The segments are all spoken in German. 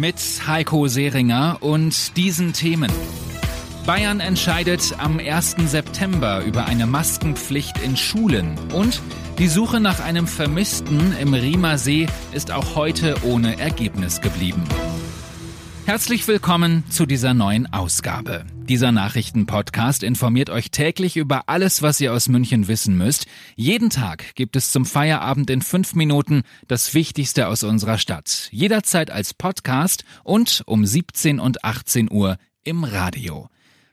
Mit Heiko Seringer und diesen Themen. Bayern entscheidet am 1. September über eine Maskenpflicht in Schulen und die Suche nach einem Vermissten im Riemer See ist auch heute ohne Ergebnis geblieben. Herzlich willkommen zu dieser neuen Ausgabe. Dieser Nachrichtenpodcast informiert euch täglich über alles, was ihr aus München wissen müsst. Jeden Tag gibt es zum Feierabend in fünf Minuten das Wichtigste aus unserer Stadt. Jederzeit als Podcast und um 17 und 18 Uhr im Radio.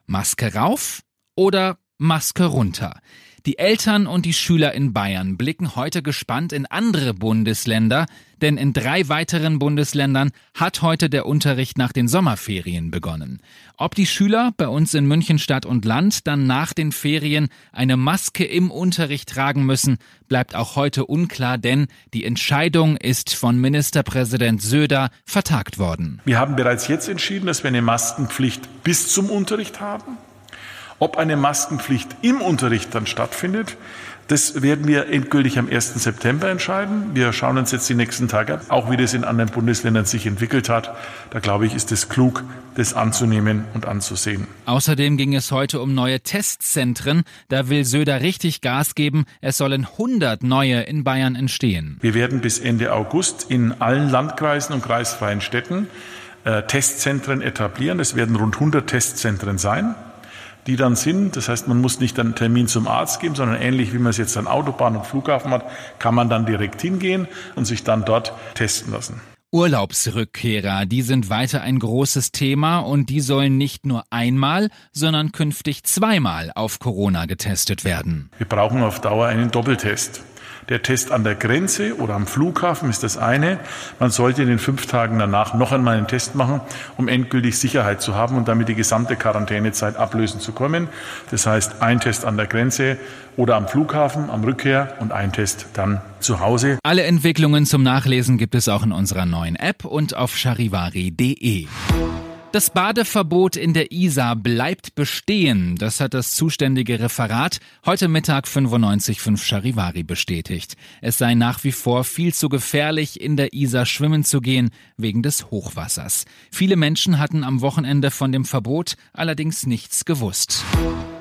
Maske rauf oder Maske runter? Die Eltern und die Schüler in Bayern blicken heute gespannt in andere Bundesländer, denn in drei weiteren Bundesländern hat heute der Unterricht nach den Sommerferien begonnen. Ob die Schüler bei uns in München Stadt und Land dann nach den Ferien eine Maske im Unterricht tragen müssen, bleibt auch heute unklar, denn die Entscheidung ist von Ministerpräsident Söder vertagt worden. Wir haben bereits jetzt entschieden, dass wir eine Maskenpflicht bis zum Unterricht haben. Ob eine Maskenpflicht im Unterricht dann stattfindet, das werden wir endgültig am 1. September entscheiden. Wir schauen uns jetzt die nächsten Tage an, auch wie das in anderen Bundesländern sich entwickelt hat. Da glaube ich, ist es klug, das anzunehmen und anzusehen. Außerdem ging es heute um neue Testzentren. Da will Söder richtig Gas geben. Es sollen 100 neue in Bayern entstehen. Wir werden bis Ende August in allen Landkreisen und kreisfreien Städten äh, Testzentren etablieren. Es werden rund 100 Testzentren sein die dann sind. Das heißt, man muss nicht einen Termin zum Arzt geben, sondern ähnlich wie man es jetzt an Autobahn und Flughafen hat, kann man dann direkt hingehen und sich dann dort testen lassen. Urlaubsrückkehrer, die sind weiter ein großes Thema und die sollen nicht nur einmal, sondern künftig zweimal auf Corona getestet werden. Wir brauchen auf Dauer einen Doppeltest. Der Test an der Grenze oder am Flughafen ist das eine. Man sollte in den fünf Tagen danach noch einmal einen Test machen, um endgültig Sicherheit zu haben und damit die gesamte Quarantänezeit ablösen zu können. Das heißt, ein Test an der Grenze oder am Flughafen, am Rückkehr und ein Test dann zu Hause. Alle Entwicklungen zum Nachlesen gibt es auch in unserer neuen App und auf charivari.de. Das Badeverbot in der Isar bleibt bestehen. Das hat das zuständige Referat heute Mittag 95.5 Charivari bestätigt. Es sei nach wie vor viel zu gefährlich, in der Isar schwimmen zu gehen, wegen des Hochwassers. Viele Menschen hatten am Wochenende von dem Verbot allerdings nichts gewusst.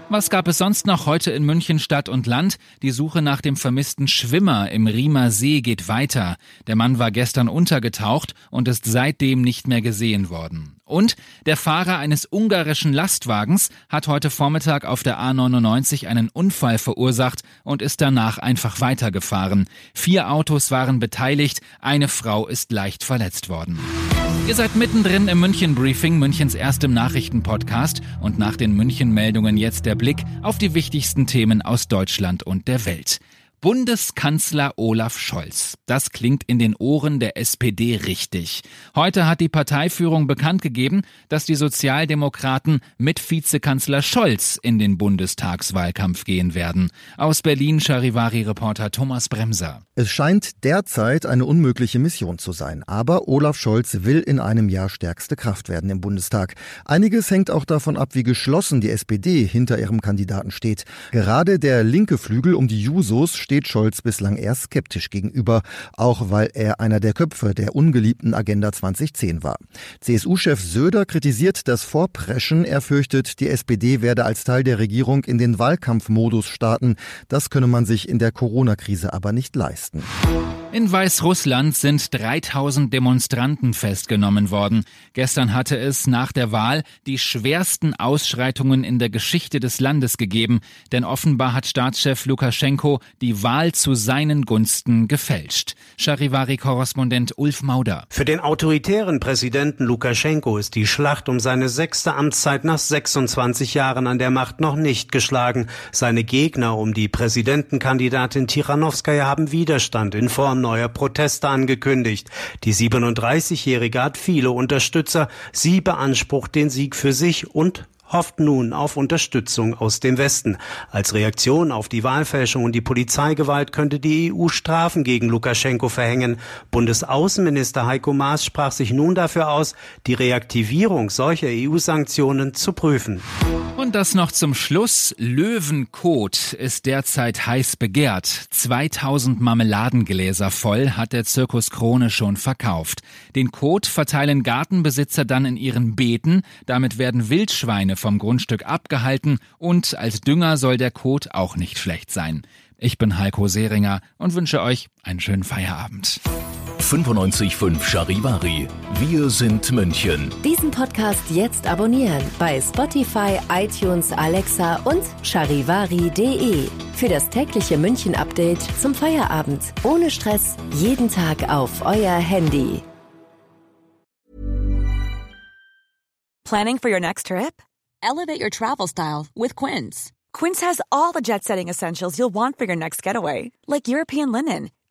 Was gab es sonst noch heute in München Stadt und Land? Die Suche nach dem vermissten Schwimmer im Riemer See geht weiter. Der Mann war gestern untergetaucht und ist seitdem nicht mehr gesehen worden. Und der Fahrer eines ungarischen Lastwagens hat heute Vormittag auf der A99 einen Unfall verursacht und ist danach einfach weitergefahren. Vier Autos waren beteiligt, eine Frau ist leicht verletzt worden. Ihr seid mittendrin im München Briefing, Münchens erstem Nachrichtenpodcast und nach den München Meldungen jetzt der Blick auf die wichtigsten Themen aus Deutschland und der Welt. Bundeskanzler Olaf Scholz. Das klingt in den Ohren der SPD richtig. Heute hat die Parteiführung bekannt gegeben, dass die Sozialdemokraten mit Vizekanzler Scholz in den Bundestagswahlkampf gehen werden. Aus Berlin Charivari-Reporter Thomas Bremser. Es scheint derzeit eine unmögliche Mission zu sein, aber Olaf Scholz will in einem Jahr stärkste Kraft werden im Bundestag. Einiges hängt auch davon ab, wie geschlossen die SPD hinter ihrem Kandidaten steht. Gerade der linke Flügel um die Jusos steht Scholz bislang eher skeptisch gegenüber, auch weil er einer der Köpfe der ungeliebten Agenda 2010 war. CSU-Chef Söder kritisiert das Vorpreschen. Er fürchtet, die SPD werde als Teil der Regierung in den Wahlkampfmodus starten. Das könne man sich in der Corona-Krise aber nicht leisten. In Weißrussland sind 3000 Demonstranten festgenommen worden. Gestern hatte es nach der Wahl die schwersten Ausschreitungen in der Geschichte des Landes gegeben, denn offenbar hat Staatschef Lukaschenko die Wahl zu seinen Gunsten gefälscht. Charivari-Korrespondent Ulf Mauder. Für den autoritären Präsidenten Lukaschenko ist die Schlacht um seine sechste Amtszeit nach 26 Jahren an der Macht noch nicht geschlagen. Seine Gegner um die Präsidentenkandidatin Tichanowskaja haben Widerstand in Form neuer Proteste angekündigt. Die 37-Jährige hat viele Unterstützer. Sie beansprucht den Sieg für sich und hofft nun auf Unterstützung aus dem Westen. Als Reaktion auf die Wahlfälschung und die Polizeigewalt könnte die EU Strafen gegen Lukaschenko verhängen. Bundesaußenminister Heiko Maas sprach sich nun dafür aus, die Reaktivierung solcher EU-Sanktionen zu prüfen. Und das noch zum Schluss. Löwenkot ist derzeit heiß begehrt. 2000 Marmeladengläser voll hat der Zirkus Krone schon verkauft. Den Kot verteilen Gartenbesitzer dann in ihren Beeten. Damit werden Wildschweine vom Grundstück abgehalten und als Dünger soll der Kot auch nicht schlecht sein. Ich bin Heiko Seringer und wünsche euch einen schönen Feierabend. 95.5 Charivari. Wir sind München. Diesen Podcast jetzt abonnieren bei Spotify, iTunes, Alexa und charivari.de. Für das tägliche München-Update zum Feierabend. Ohne Stress. Jeden Tag auf euer Handy. Planning for your next trip? Elevate your travel style with Quince. Quince has all the jet setting essentials you'll want for your next getaway, like European linen,